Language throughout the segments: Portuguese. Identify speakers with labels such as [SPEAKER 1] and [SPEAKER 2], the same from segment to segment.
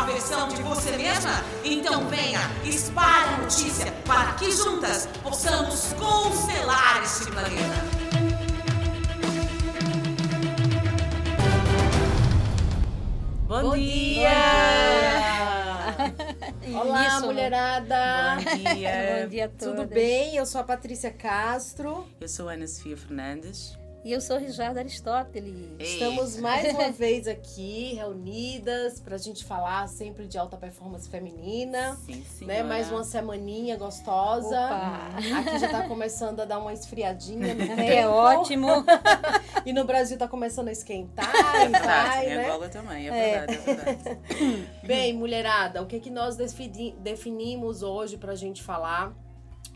[SPEAKER 1] melhor versão de você mesma? Então venha, espalhe a notícia para que juntas possamos constelar este planeta.
[SPEAKER 2] Bom, Bom dia!
[SPEAKER 3] dia. Olá, Isso, mulherada!
[SPEAKER 2] Bom dia!
[SPEAKER 3] Bom dia a todos. Tudo bem? Eu sou a Patrícia Castro.
[SPEAKER 4] Eu sou a Ana Sofia Fernandes.
[SPEAKER 5] E eu sou Rijardo Aristóteles.
[SPEAKER 3] Estamos mais uma vez aqui, reunidas, para a gente falar sempre de alta performance feminina.
[SPEAKER 4] Sim, sim.
[SPEAKER 3] Né? Mais uma semaninha gostosa.
[SPEAKER 5] Opa.
[SPEAKER 3] Aqui já está começando a dar uma esfriadinha no tempo.
[SPEAKER 5] É ótimo.
[SPEAKER 3] e no Brasil está começando a esquentar.
[SPEAKER 4] É verdade,
[SPEAKER 3] vai,
[SPEAKER 4] em
[SPEAKER 3] né?
[SPEAKER 4] Angola também, é verdade, é, é verdade.
[SPEAKER 3] Bem, mulherada, o que, que nós definimos hoje para a gente falar?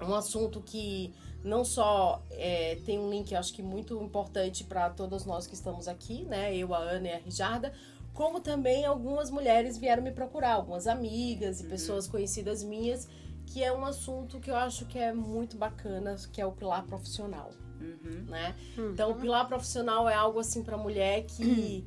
[SPEAKER 3] Um assunto que não só é, tem um link, acho que muito importante para todas nós que estamos aqui, né? Eu, a Ana e a Rijarda, como também algumas mulheres vieram me procurar, algumas amigas e uhum. pessoas conhecidas minhas, que é um assunto que eu acho que é muito bacana, que é o pilar profissional,
[SPEAKER 4] uhum.
[SPEAKER 3] né? Uhum. Então, o pilar profissional é algo assim para mulher que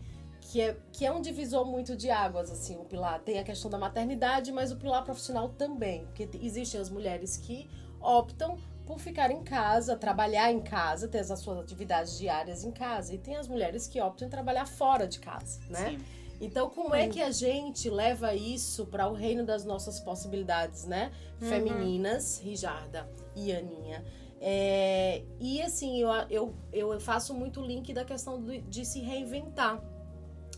[SPEAKER 3] que é, que é um divisor muito de águas, assim, o pilar. Tem a questão da maternidade, mas o pilar profissional também, porque existem as mulheres que optam por ficar em casa, trabalhar em casa, ter as suas atividades diárias em casa. E tem as mulheres que optam em trabalhar fora de casa, né?
[SPEAKER 4] Sim.
[SPEAKER 3] Então, como é que a gente leva isso para o reino das nossas possibilidades, né? Uhum. Femininas, Rijarda e Aninha. É, e assim, eu, eu, eu faço muito link da questão de, de se reinventar.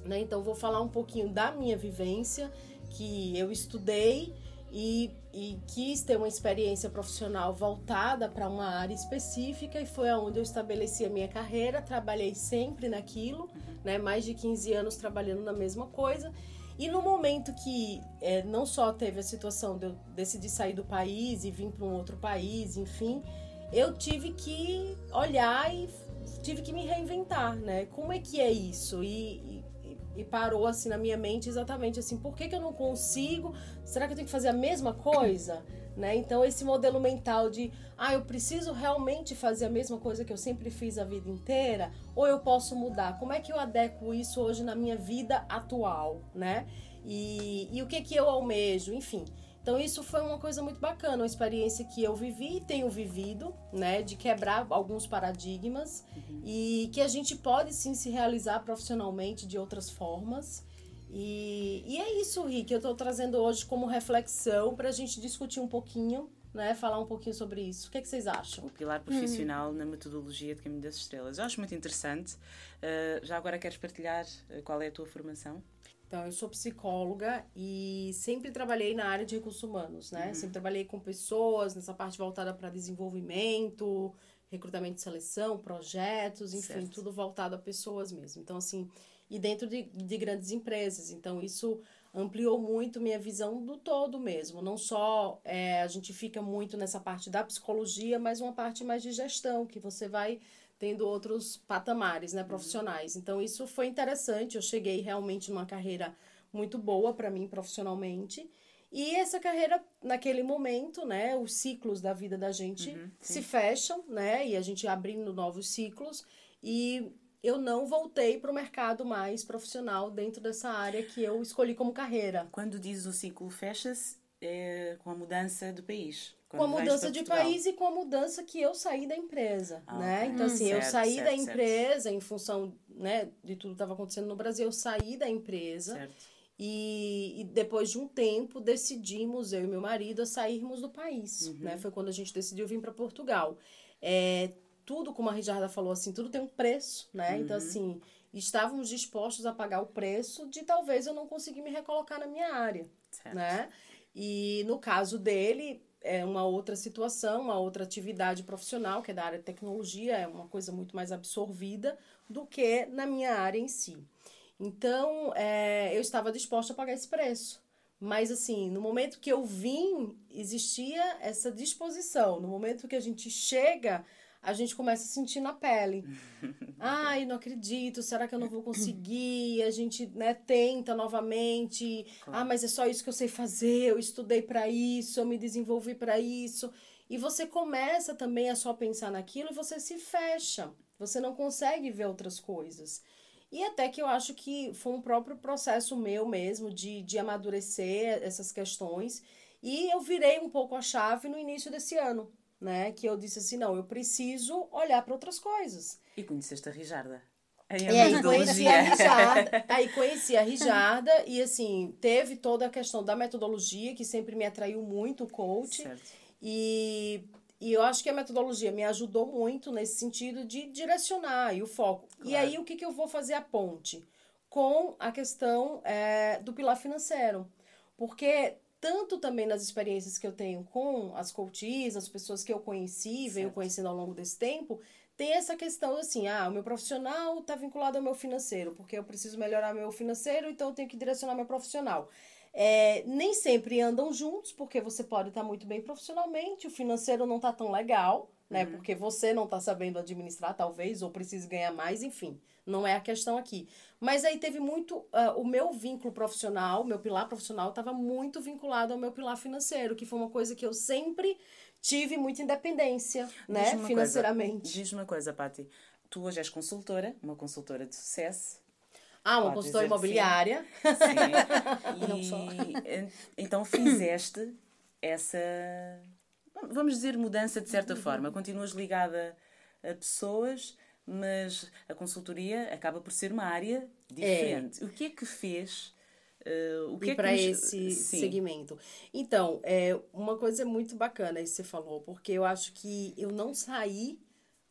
[SPEAKER 3] Né? Então, vou falar um pouquinho da minha vivência, que eu estudei e, e quis ter uma experiência profissional voltada para uma área específica e foi onde eu estabeleci a minha carreira, trabalhei sempre naquilo, né, mais de 15 anos trabalhando na mesma coisa. E no momento que é, não só teve a situação de eu decidir sair do país e vir para um outro país, enfim, eu tive que olhar e tive que me reinventar, né? Como é que é isso? E, e parou assim na minha mente exatamente assim, por que, que eu não consigo? Será que eu tenho que fazer a mesma coisa? Né? Então esse modelo mental de, ah, eu preciso realmente fazer a mesma coisa que eu sempre fiz a vida inteira, ou eu posso mudar? Como é que eu adequo isso hoje na minha vida atual, né? E, e o que que eu almejo, enfim. Então isso foi uma coisa muito bacana, uma experiência que eu vivi e tenho vivido, né, de quebrar alguns paradigmas uhum. e que a gente pode sim se realizar profissionalmente de outras formas. E, e é isso, Rick, eu estou trazendo hoje como reflexão para a gente discutir um pouquinho, né, falar um pouquinho sobre isso. O que, é que vocês acham?
[SPEAKER 4] O pilar profissional na metodologia de Caminho das Estrelas. Eu acho muito interessante. Uh, já agora queres partilhar uh, qual é a tua formação?
[SPEAKER 3] Então, eu sou psicóloga e sempre trabalhei na área de recursos humanos, né? Uhum. Sempre trabalhei com pessoas, nessa parte voltada para desenvolvimento, recrutamento e seleção, projetos, enfim, certo. tudo voltado a pessoas mesmo. Então, assim, e dentro de, de grandes empresas. Então, isso ampliou muito minha visão do todo mesmo. Não só é, a gente fica muito nessa parte da psicologia, mas uma parte mais de gestão, que você vai tendo outros patamares, né, profissionais. Então isso foi interessante. Eu cheguei realmente numa carreira muito boa para mim profissionalmente. E essa carreira, naquele momento, né, os ciclos da vida da gente uhum, se fecham, né, e a gente abrindo novos ciclos. E eu não voltei para o mercado mais profissional dentro dessa área que eu escolhi como carreira.
[SPEAKER 4] Quando diz o ciclo fecha-se, é com a mudança do país
[SPEAKER 3] com a mudança de país e com a mudança que eu saí da empresa, ah, né? Então, assim, certo, eu saí certo, da empresa certo. em função, né, de tudo que estava acontecendo no Brasil, eu saí da empresa e, e, depois de um tempo decidimos, eu e meu marido, a sairmos do país, uhum. né? Foi quando a gente decidiu vir para Portugal. É, tudo, como a Rijarda falou, assim, tudo tem um preço, né? Então, uhum. Então, assim, estávamos dispostos a pagar o preço de talvez eu não conseguir me recolocar na minha área, né? E no caso dele, é uma outra situação, uma outra atividade profissional, que é da área de tecnologia, é uma coisa muito mais absorvida do que na minha área em si. Então, é, eu estava disposta a pagar esse preço. Mas, assim, no momento que eu vim, existia essa disposição. No momento que a gente chega a gente começa a sentir na pele. Ai, não acredito, será que eu não vou conseguir? A gente, né, tenta novamente. Claro. Ah, mas é só isso que eu sei fazer, eu estudei para isso, eu me desenvolvi para isso. E você começa também a só pensar naquilo e você se fecha. Você não consegue ver outras coisas. E até que eu acho que foi um próprio processo meu mesmo de, de amadurecer essas questões. E eu virei um pouco a chave no início desse ano, né? Que eu disse assim: não, eu preciso olhar para outras coisas.
[SPEAKER 4] E conheceste a Rijarda?
[SPEAKER 3] Aí, e aí conheci a Rijarda, aí conheci a Rijarda e assim, teve toda a questão da metodologia que sempre me atraiu muito, o coach. Certo. E e eu acho que a metodologia me ajudou muito nesse sentido de direcionar e o foco. Claro. E aí, o que, que eu vou fazer a ponte? Com a questão é, do pilar financeiro. Porque tanto também nas experiências que eu tenho com as coaches, as pessoas que eu conheci, certo. venho conhecendo ao longo desse tempo, tem essa questão assim, ah, o meu profissional está vinculado ao meu financeiro, porque eu preciso melhorar meu financeiro, então eu tenho que direcionar meu profissional. É, nem sempre andam juntos, porque você pode estar muito bem profissionalmente, o financeiro não está tão legal, né? Uhum. Porque você não está sabendo administrar, talvez, ou precisa ganhar mais, enfim. Não é a questão aqui. Mas aí teve muito. Uh, o meu vínculo profissional, meu pilar profissional, estava muito vinculado ao meu pilar financeiro, que foi uma coisa que eu sempre tive muita independência, né? Financeiramente.
[SPEAKER 4] Diz uma coisa, Pati. Tu hoje és consultora, uma consultora de sucesso,
[SPEAKER 3] ah, uma consultora imobiliária.
[SPEAKER 4] Sim. sim. E, não só. então fizeste essa, vamos dizer, mudança de certa uhum. forma. Continuas ligada a pessoas, mas a consultoria acaba por ser uma área diferente. É. O que é que fez?
[SPEAKER 3] Uh, o que e é para esse Sim. segmento. Então, é uma coisa muito bacana isso que você falou, porque eu acho que eu não saí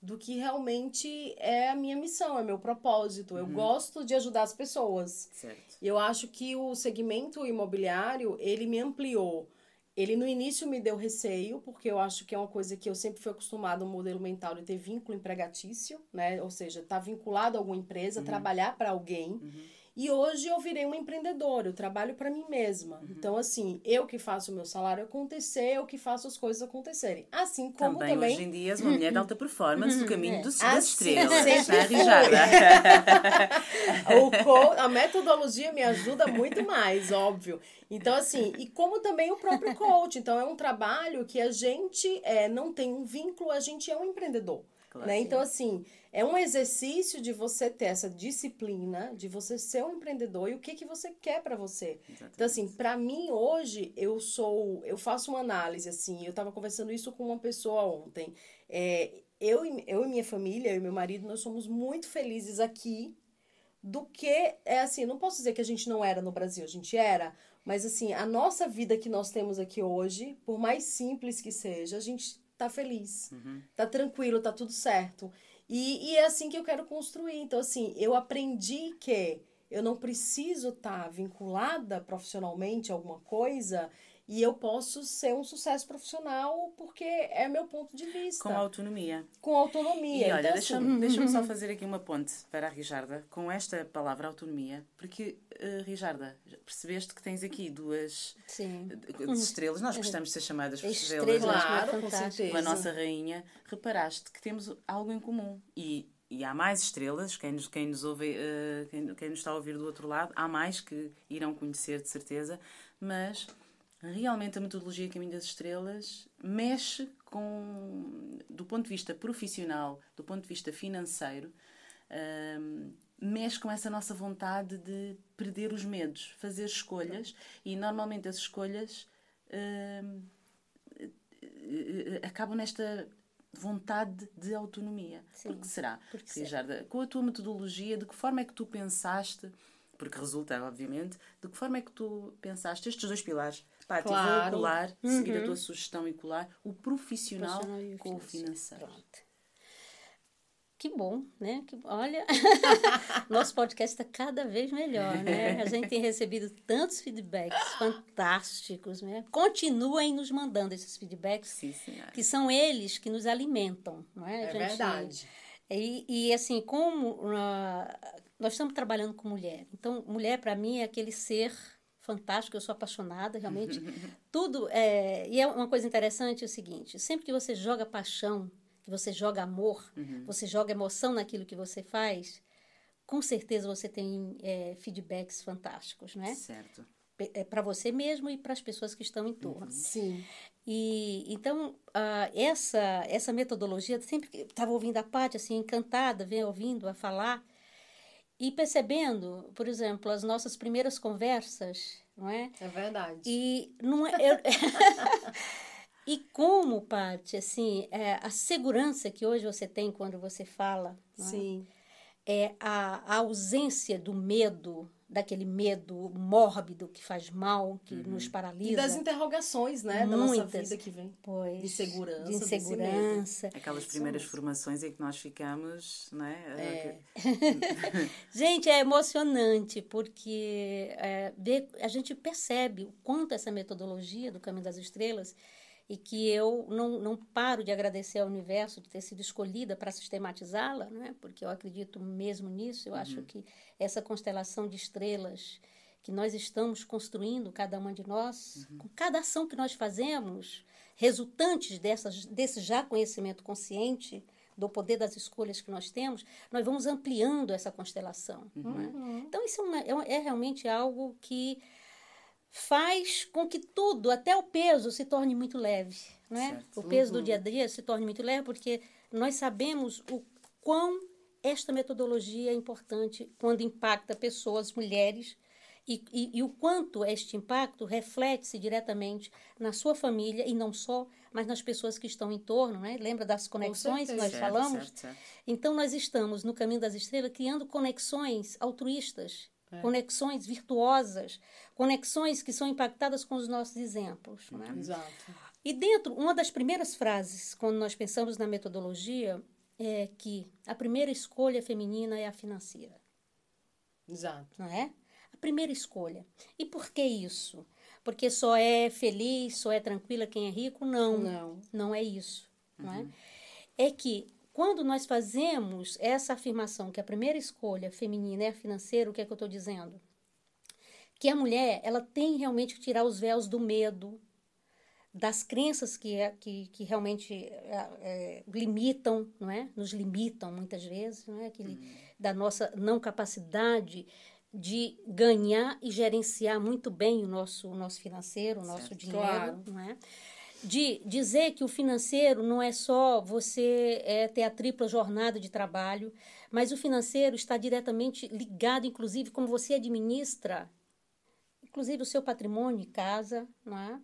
[SPEAKER 3] do que realmente é a minha missão, é meu propósito. Uhum. Eu gosto de ajudar as pessoas. Certo. E eu acho que o segmento imobiliário, ele me ampliou. Ele no início me deu receio, porque eu acho que é uma coisa que eu sempre fui acostumada, um modelo mental de ter vínculo empregatício, né? Ou seja, estar tá vinculado a alguma empresa, uhum. trabalhar para alguém. Uhum. E hoje eu virei uma empreendedora, eu trabalho para mim mesma. Uhum. Então, assim, eu que faço o meu salário acontecer, eu que faço as coisas acontecerem. Assim como também.
[SPEAKER 4] também... hoje em dia és uma mulher de alta performance do caminho uhum. dos, das
[SPEAKER 3] assim,
[SPEAKER 4] estrelas.
[SPEAKER 3] Sempre o co... A metodologia me ajuda muito mais, óbvio. Então, assim, e como também o próprio coach. Então, é um trabalho que a gente é, não tem um vínculo, a gente é um empreendedor. Claro, né? Então, assim, é um exercício de você ter essa disciplina, de você ser um empreendedor e o que, que você quer para você. Exatamente. Então, assim, para mim hoje, eu sou. Eu faço uma análise, assim, eu estava conversando isso com uma pessoa ontem. É, eu, eu e minha família, eu e meu marido, nós somos muito felizes aqui do que é assim, não posso dizer que a gente não era no Brasil, a gente era, mas assim, a nossa vida que nós temos aqui hoje, por mais simples que seja, a gente tá feliz, uhum. tá tranquilo, tá tudo certo. E, e é assim que eu quero construir. Então, assim, eu aprendi que eu não preciso estar tá vinculada profissionalmente a alguma coisa e eu posso ser um sucesso profissional porque é meu ponto de vista.
[SPEAKER 4] Com autonomia.
[SPEAKER 3] Com autonomia.
[SPEAKER 4] E olha, então, deixa-me assim... deixa só fazer aqui uma ponte para a Rijarda com esta palavra autonomia, porque, uh, Rijarda, percebeste que tens aqui duas Sim. estrelas, nós gostamos de ser chamadas por estrelas,
[SPEAKER 3] estrelas claro, com certeza.
[SPEAKER 4] Com a nossa rainha, reparaste que temos algo em comum e e há mais estrelas, quem nos, quem nos ouve, uh, quem, quem nos está a ouvir do outro lado, há mais que irão conhecer de certeza, mas realmente a metodologia Caminho das Estrelas mexe com, do ponto de vista profissional, do ponto de vista financeiro, um, mexe com essa nossa vontade de perder os medos, fazer escolhas e normalmente as escolhas um, acabam nesta vontade de autonomia. Sim, Por que será? Porque Rijarda, com a tua metodologia, de que forma é que tu pensaste, porque resulta, obviamente, de que forma é que tu pensaste estes dois pilares Pá, claro. vou colar, uhum. seguir a tua sugestão e colar o profissional, o com o financeiro. Pronto.
[SPEAKER 5] Que bom, né? Que, olha, nosso podcast está cada vez melhor, né? A gente tem recebido tantos feedbacks fantásticos, né? Continuem nos mandando esses feedbacks,
[SPEAKER 4] Sim,
[SPEAKER 5] que são eles que nos alimentam, não é?
[SPEAKER 3] É gente, verdade.
[SPEAKER 5] E, e assim, como uh, nós estamos trabalhando com mulher, então mulher para mim é aquele ser fantástico, eu sou apaixonada, realmente. Tudo. É, e é uma coisa interessante é o seguinte: sempre que você joga paixão, que você joga amor,
[SPEAKER 4] Uhum.
[SPEAKER 5] você joga emoção naquilo que você faz, com certeza você tem é, feedbacks fantásticos, né?
[SPEAKER 4] Certo.
[SPEAKER 5] Para você mesmo e para as pessoas que estão em torno.
[SPEAKER 3] Sim.
[SPEAKER 5] E então ah, essa essa metodologia sempre que estava ouvindo a Paty assim encantada, vem ouvindo a falar e percebendo, por exemplo, as nossas primeiras conversas, não é?
[SPEAKER 3] É verdade.
[SPEAKER 5] E não é eu- E como, Paty, assim, é, a segurança que hoje você tem quando você fala, é?
[SPEAKER 3] Sim.
[SPEAKER 5] é a, a ausência do medo, daquele medo mórbido que faz mal, que nos
[SPEAKER 3] E
[SPEAKER 5] paralisa.
[SPEAKER 3] das interrogações, né? Da nossa
[SPEAKER 5] Muitas.
[SPEAKER 3] vida que vem.
[SPEAKER 5] Pois,
[SPEAKER 3] de segurança,
[SPEAKER 5] De insegurança.
[SPEAKER 4] Aquelas
[SPEAKER 3] Isso
[SPEAKER 4] primeiras
[SPEAKER 3] mesmo.
[SPEAKER 4] formações em que nós ficamos, não é?
[SPEAKER 3] É.
[SPEAKER 5] Gente, é emocionante porque é, ver- a gente percebe o quanto essa metodologia do Caminho das Estrelas e que eu não, não paro de agradecer ao universo de ter sido escolhida para sistematizá-la, né? porque eu acredito mesmo nisso. Eu acho que essa constelação de estrelas que nós estamos construindo, cada uma de nós, com cada ação que nós fazemos, resultantes dessas, desse já conhecimento consciente, do poder das escolhas que nós temos, nós vamos ampliando essa constelação. é? Então, isso é, uma- é é realmente algo que faz com que tudo, até o peso, se torne muito leve. É?
[SPEAKER 4] Certo.
[SPEAKER 5] O peso do dia a dia se torne muito leve, porque nós sabemos o quão esta metodologia é importante quando impacta pessoas, mulheres, e, e, e o quanto este impacto reflete-se diretamente na sua família, e não só, mas nas pessoas que estão em torno. Né? Lembra das conexões que nós.
[SPEAKER 4] Certo,
[SPEAKER 5] falamos?
[SPEAKER 4] certo, certo.
[SPEAKER 5] Então, nós estamos no caminho das estrelas criando conexões altruístas, conexões virtuosas, conexões que são impactadas com os nossos exemplos. não é?
[SPEAKER 3] Exato.
[SPEAKER 5] E dentro, uma das primeiras frases, quando nós pensamos na metodologia, é que a primeira escolha feminina é a financeira,
[SPEAKER 3] Exato.
[SPEAKER 5] não é? A primeira escolha. E por que isso? Porque só é feliz, só é tranquila quem é rico? Não.
[SPEAKER 3] Não.
[SPEAKER 5] Não é isso, não é? É que quando nós fazemos essa afirmação que a primeira escolha feminina é financeira, o que é que eu estou dizendo? Que a mulher, ela tem realmente que tirar os véus do medo, das crenças que, é, que, que realmente é, é, limitam, não é? Nos limitam muitas vezes, não é? Que, Da nossa não capacidade de ganhar e gerenciar muito bem o nosso, o nosso financeiro, o nosso
[SPEAKER 4] Certo.
[SPEAKER 5] dinheiro,
[SPEAKER 3] Claro.
[SPEAKER 5] não é? De dizer que o financeiro não é só você é, ter a tripla jornada de trabalho, mas o financeiro está diretamente ligado, inclusive, como você administra, inclusive o seu patrimônio em casa, não é?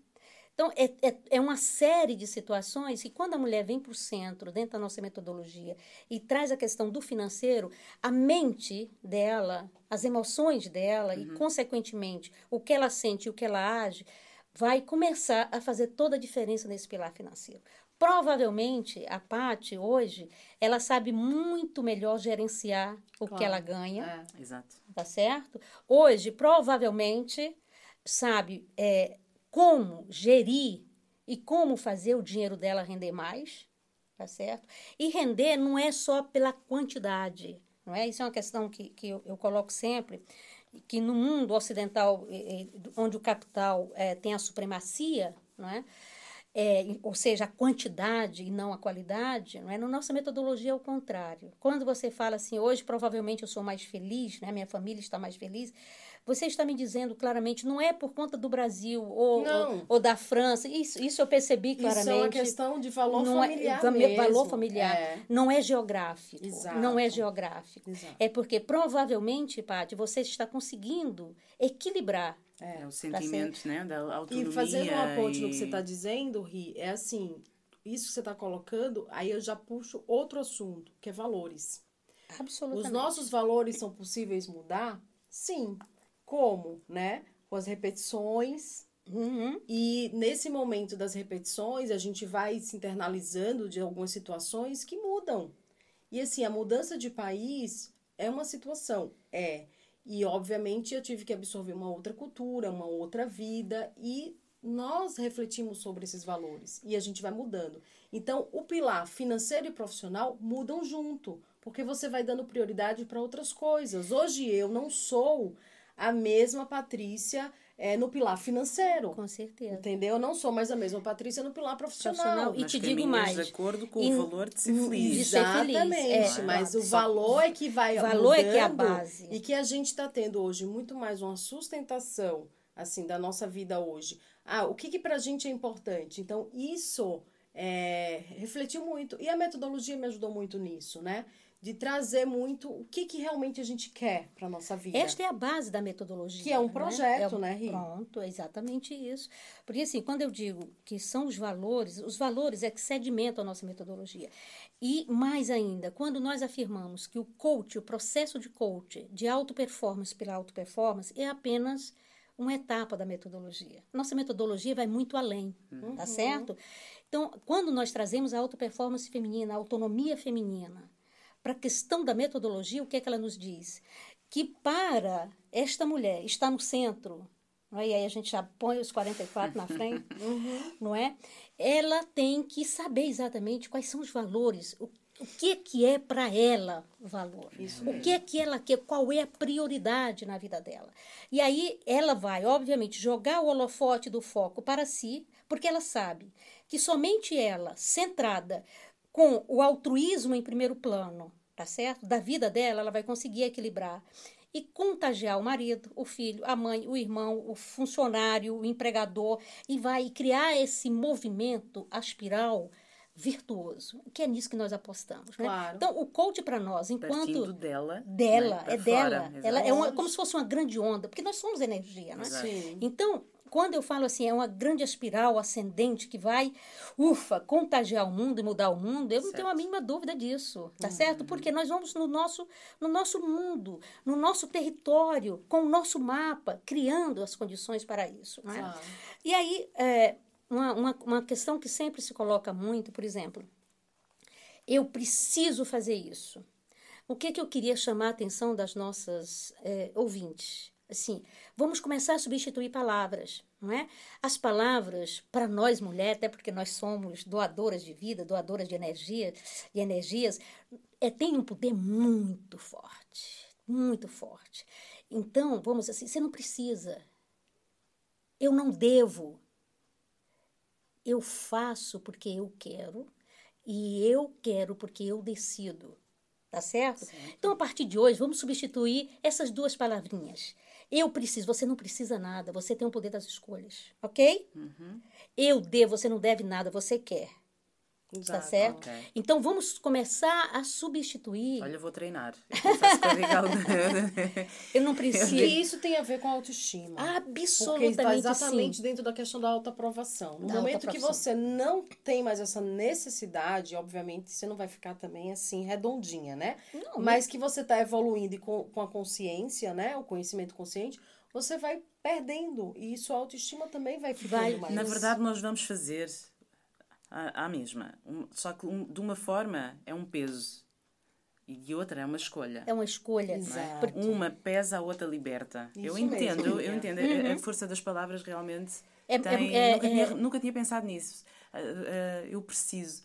[SPEAKER 5] Então, é, é, é uma série de situações que, quando a mulher vem para o centro, dentro da nossa metodologia, e traz a questão do financeiro, a mente dela, as emoções dela, e, consequentemente, o que ela sente e o que ela age, vai começar a fazer toda a diferença nesse pilar financeiro. Provavelmente, a Paty, hoje, ela sabe muito melhor gerenciar o que
[SPEAKER 3] Claro.
[SPEAKER 5] ela ganha
[SPEAKER 3] É.
[SPEAKER 4] Exato.
[SPEAKER 5] tá certo? Hoje, provavelmente, sabe é, como gerir e como fazer o dinheiro dela render mais, tá certo? E render não é só pela quantidade, não é? Isso é uma questão que, que eu, eu coloco sempre, que no mundo ocidental, onde o capital eh, tem a supremacia, não é? É, ou seja, a quantidade e não a qualidade, não é? Na nossa metodologia é o contrário. Quando você fala assim, hoje provavelmente eu sou mais feliz, né? minha família está mais feliz, você está me dizendo claramente, não é por conta do Brasil ou, ou, ou da França, isso, isso eu percebi
[SPEAKER 3] Isso
[SPEAKER 5] claramente.
[SPEAKER 3] é uma questão de valor
[SPEAKER 5] não
[SPEAKER 3] familiar
[SPEAKER 5] é,
[SPEAKER 3] mesmo.
[SPEAKER 5] valor familiar.
[SPEAKER 3] É.
[SPEAKER 5] Não é geográfico.
[SPEAKER 3] Exato.
[SPEAKER 5] Não é geográfico.
[SPEAKER 3] Exato.
[SPEAKER 5] É porque provavelmente, Paty, você está conseguindo equilibrar.
[SPEAKER 4] É, o sentimento, né? Da
[SPEAKER 3] E
[SPEAKER 4] autonomia.
[SPEAKER 3] fazendo uma ponte no que você
[SPEAKER 4] e-
[SPEAKER 3] está dizendo, Ri, é assim, isso que você está colocando, aí eu já puxo outro assunto, que é valores.
[SPEAKER 5] Absolutamente.
[SPEAKER 3] Os nossos valores são possíveis mudar? Sim. Como, né? Com as repetições.
[SPEAKER 5] Uhum.
[SPEAKER 3] E nesse momento das repetições, a gente vai se internalizando de algumas situações que mudam. E assim, a mudança de país é uma situação, é. E obviamente eu tive que absorver uma outra cultura, uma outra vida e nós refletimos sobre esses valores e a gente vai mudando. Então, o pilar financeiro e profissional mudam junto, porque você vai dando prioridade para outras coisas. Hoje eu não sou a mesma Patrícia é, no pilar financeiro.
[SPEAKER 5] Com certeza.
[SPEAKER 3] Entendeu? Eu não sou mais a mesma Patrícia no pilar profissional.
[SPEAKER 5] Profissional. E
[SPEAKER 4] Mas
[SPEAKER 5] te digo mais.
[SPEAKER 4] de acordo com o valor de ser
[SPEAKER 5] de
[SPEAKER 4] feliz.
[SPEAKER 5] ser feliz,
[SPEAKER 3] Exatamente,
[SPEAKER 5] é.
[SPEAKER 3] mas o
[SPEAKER 4] Só-
[SPEAKER 3] valor é que vai
[SPEAKER 5] O valor é que é a
[SPEAKER 3] mudando
[SPEAKER 5] base.
[SPEAKER 3] E que a gente está tendo hoje muito mais uma sustentação, assim, da nossa vida hoje. Ah, o que que pra gente é importante? Então, isso é, refletiu muito. E a metodologia me ajudou muito nisso, né? De trazer muito o que que realmente a gente quer pra nossa vida.
[SPEAKER 5] Esta é a base da metodologia.
[SPEAKER 3] Que é um
[SPEAKER 5] né?
[SPEAKER 3] projeto,
[SPEAKER 5] É
[SPEAKER 3] né, Ri?
[SPEAKER 5] Pronto, é exatamente isso. Porque, assim, quando eu digo que são os valores, os valores é que sedimentam a nossa metodologia. E, mais ainda, quando nós afirmamos que o coach, o processo de coach, de auto-performance pela auto-performance, é apenas uma etapa da metodologia. Nossa metodologia vai muito além, tá certo? Então, quando nós trazemos a auto-performance feminina, a autonomia feminina, para a questão da metodologia, o que é que ela nos diz? Que para esta mulher estar no centro, não é? e aí a gente já põe os 44 na frente, não é? Ela tem que saber exatamente quais são os valores, o, o que é que é para ela valor, o que é que ela quer, qual é a prioridade na vida dela. E aí ela vai, obviamente, jogar o holofote do foco para si, porque ela sabe que somente ela, centrada com o altruísmo em primeiro plano, tá certo? Da vida dela, ela vai conseguir equilibrar e contagiar o marido, o filho, a mãe, o irmão, o funcionário, o empregador e vai criar esse movimento, a espiral virtuoso, que é nisso que nós apostamos, né?
[SPEAKER 3] Claro.
[SPEAKER 5] Então, o coach para nós,
[SPEAKER 4] Partindo
[SPEAKER 5] enquanto
[SPEAKER 4] dela.
[SPEAKER 5] dela,
[SPEAKER 4] né,
[SPEAKER 5] é
[SPEAKER 4] fora,
[SPEAKER 5] dela, ela é uma, como se fosse uma grande onda, porque nós somos energia, né? Então, quando eu falo assim, é uma grande espiral ascendente que vai, ufa, contagiar o mundo e mudar o mundo, eu não tenho a
[SPEAKER 4] Certo.
[SPEAKER 5] mínima dúvida disso, tá certo? Porque nós vamos no nosso, no nosso mundo, no nosso território, com o nosso mapa, criando as condições para isso. É?
[SPEAKER 3] Claro.
[SPEAKER 5] E aí, é, uma, uma, uma questão que sempre se coloca muito, por exemplo, eu preciso fazer isso. O que, que eu queria chamar a atenção das nossas é, ouvintes? Assim, vamos começar a substituir palavras, não é? As palavras, para nós mulheres, até porque nós somos doadoras de vida, doadoras de energia e energias, é, tem um poder muito forte, muito forte. Então, vamos assim, você não precisa. Eu não devo. Eu faço porque eu quero e eu quero porque eu decido. Tá certo? Então, a partir de hoje, vamos substituir essas duas palavrinhas. Eu preciso, você não precisa nada, você tem o poder das escolhas, ok? Eu devo, você não deve nada, você quer. Tá
[SPEAKER 3] Exato.
[SPEAKER 5] certo?
[SPEAKER 4] Ok.
[SPEAKER 5] Então, vamos começar a substituir.
[SPEAKER 4] Olha, vou treinar. Eu eu
[SPEAKER 5] eu não
[SPEAKER 3] E
[SPEAKER 5] preciso.
[SPEAKER 3] isso tem a ver com a autoestima. Porque
[SPEAKER 5] Absolutamente
[SPEAKER 3] está exatamente
[SPEAKER 5] sim.
[SPEAKER 3] dentro da questão da autoaprovação. No
[SPEAKER 5] Da
[SPEAKER 3] momento que você não tem mais essa necessidade, obviamente, você não vai ficar também assim redondinha, né?
[SPEAKER 5] Não,
[SPEAKER 3] Mas que você está evoluindo e com, com a consciência, né? O conhecimento consciente, você vai perdendo. E isso a autoestima também vai ficando
[SPEAKER 5] Vai.
[SPEAKER 3] mais.
[SPEAKER 4] Na verdade, nós vamos fazer a, a mesma. Um- só que um- de uma forma é um peso e de outra é uma escolha.
[SPEAKER 5] É uma escolha.
[SPEAKER 3] Exato.
[SPEAKER 5] Porque-
[SPEAKER 4] Uma pesa, a outra liberta. eu
[SPEAKER 3] Isso
[SPEAKER 4] entendo,
[SPEAKER 3] mesmo,
[SPEAKER 4] eu, eu
[SPEAKER 3] é.
[SPEAKER 4] entendo. A- A força das palavras realmente
[SPEAKER 5] É-
[SPEAKER 4] tem.
[SPEAKER 5] é- é-
[SPEAKER 4] nunca, tinha,
[SPEAKER 5] é-
[SPEAKER 4] nunca tinha pensado nisso. Ah, ah, eu preciso.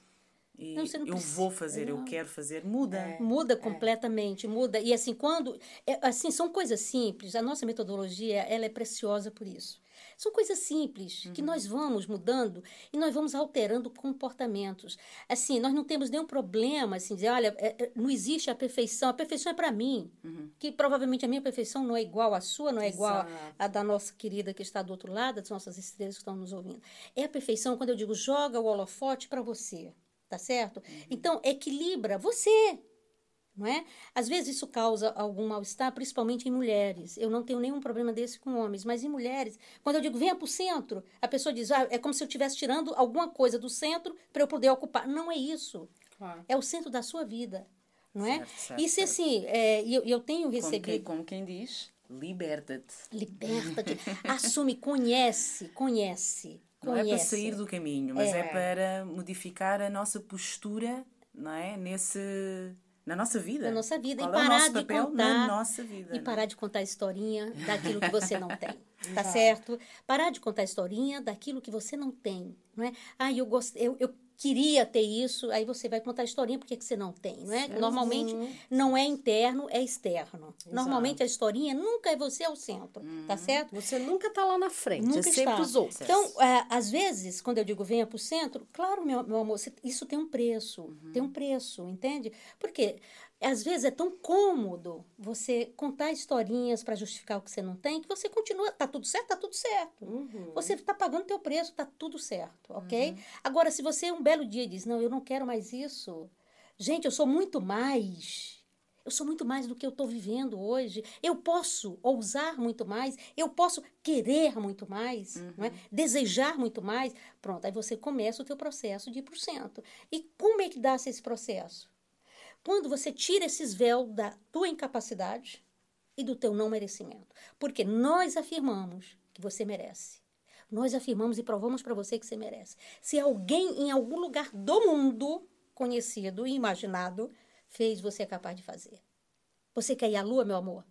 [SPEAKER 4] E
[SPEAKER 5] Não, não
[SPEAKER 4] eu
[SPEAKER 5] precisa.
[SPEAKER 4] vou fazer, eu
[SPEAKER 5] Não.
[SPEAKER 4] quero fazer. Muda.
[SPEAKER 3] É.
[SPEAKER 5] Muda completamente, muda. E assim, quando. é, assim, são coisas simples. A nossa metodologia ela é preciosa por isso. São coisas simples que nós vamos mudando e nós vamos alterando comportamentos. Assim, nós não temos nenhum problema, assim, dizer, olha, é, é, não existe a perfeição. A perfeição é para mim. Que provavelmente a minha perfeição não é igual à sua, não é igual à da nossa querida que está do outro lado, das nossas estrelas que estão nos ouvindo. É a perfeição quando eu digo joga o holofote para você. Tá certo? Então, equilibra você. Não é? Às vezes isso causa algum mal-estar, principalmente em mulheres. Eu não tenho nenhum problema desse com homens, mas em mulheres, quando eu digo venha para o centro, a pessoa diz, ah, é como se eu estivesse tirando alguma coisa do centro para eu poder ocupar. Não é isso.
[SPEAKER 3] Claro.
[SPEAKER 5] É o centro da sua vida. Não é?
[SPEAKER 4] Certo, certo,
[SPEAKER 5] e se assim, é, eu, eu tenho
[SPEAKER 4] Como,
[SPEAKER 5] recebido.
[SPEAKER 4] quem, como quem diz, liberta-te.
[SPEAKER 5] Liberta-te. Assume, conhece, conhece.
[SPEAKER 4] Não é para sair do caminho, mas é.
[SPEAKER 3] É.
[SPEAKER 4] para modificar a nossa postura, não é? Nesse, na nossa vida.
[SPEAKER 5] Na nossa vida.
[SPEAKER 4] Qual
[SPEAKER 5] e
[SPEAKER 4] é
[SPEAKER 5] parar
[SPEAKER 4] nosso
[SPEAKER 5] de contar.
[SPEAKER 4] na nossa vida.
[SPEAKER 5] E
[SPEAKER 4] não é?
[SPEAKER 5] parar de contar a historinha daquilo que você não tem. tá certo? Parar de contar a historinha daquilo que você não tem. Não é? Ah, eu, gost... eu, eu queria ter isso, aí você vai contar a historinha porque que você não tem, não é? Normalmente não é interno, é externo. Normalmente a historinha nunca é você ao centro, tá certo?
[SPEAKER 3] Você nunca tá lá na frente,
[SPEAKER 5] Nunca
[SPEAKER 3] é sempre
[SPEAKER 5] está.
[SPEAKER 3] os outros.
[SPEAKER 5] Então, é, às vezes, quando eu digo venha para o centro, claro, meu, meu amor, isso tem um preço. Tem um preço, entende? Porque às vezes é tão cômodo você contar historinhas para justificar o que você não tem, que você continua, tá tudo certo, tá tudo certo.
[SPEAKER 3] Uhum.
[SPEAKER 5] Você está pagando teu preço, tá tudo certo, ok? Agora, se você um belo dia diz, não, eu não quero mais isso. Gente, eu sou muito mais. Eu sou muito mais do que eu estou vivendo hoje. Eu posso ousar muito mais. Eu posso querer muito mais. Não é? Desejar muito mais. Pronto, aí você começa o teu processo de ir para o centro. E como é que dá-se esse processo? Quando você tira esses véus da tua incapacidade e do teu não merecimento. Porque nós afirmamos que você merece. Nós afirmamos e provamos para você que você merece. Se alguém em algum lugar do mundo conhecido e imaginado fez, você é capaz de fazer. Você quer ir à lua, meu amor?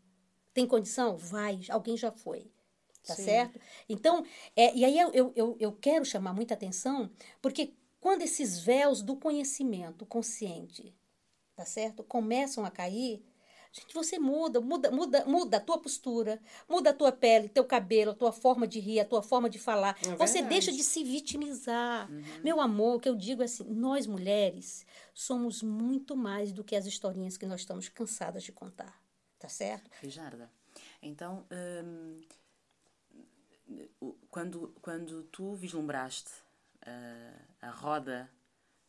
[SPEAKER 5] Tem condição? Vai, alguém já foi. Tá
[SPEAKER 3] Sim.
[SPEAKER 5] certo? Então, é, e aí eu, eu, eu, quero chamar muita atenção, porque quando esses véus do conhecimento consciente, tá certo? Começam a cair, gente, você muda, muda, muda, muda a tua postura, muda a tua pele, teu cabelo, a tua forma de rir, a tua forma de falar.
[SPEAKER 3] É
[SPEAKER 5] você deixa de se vitimizar. Meu amor, o que eu digo é assim, nós mulheres somos muito mais do que as historinhas que nós estamos cansadas de contar. Tá certo?
[SPEAKER 4] Rijarda, então, hum, quando, quando tu vislumbraste ah, a roda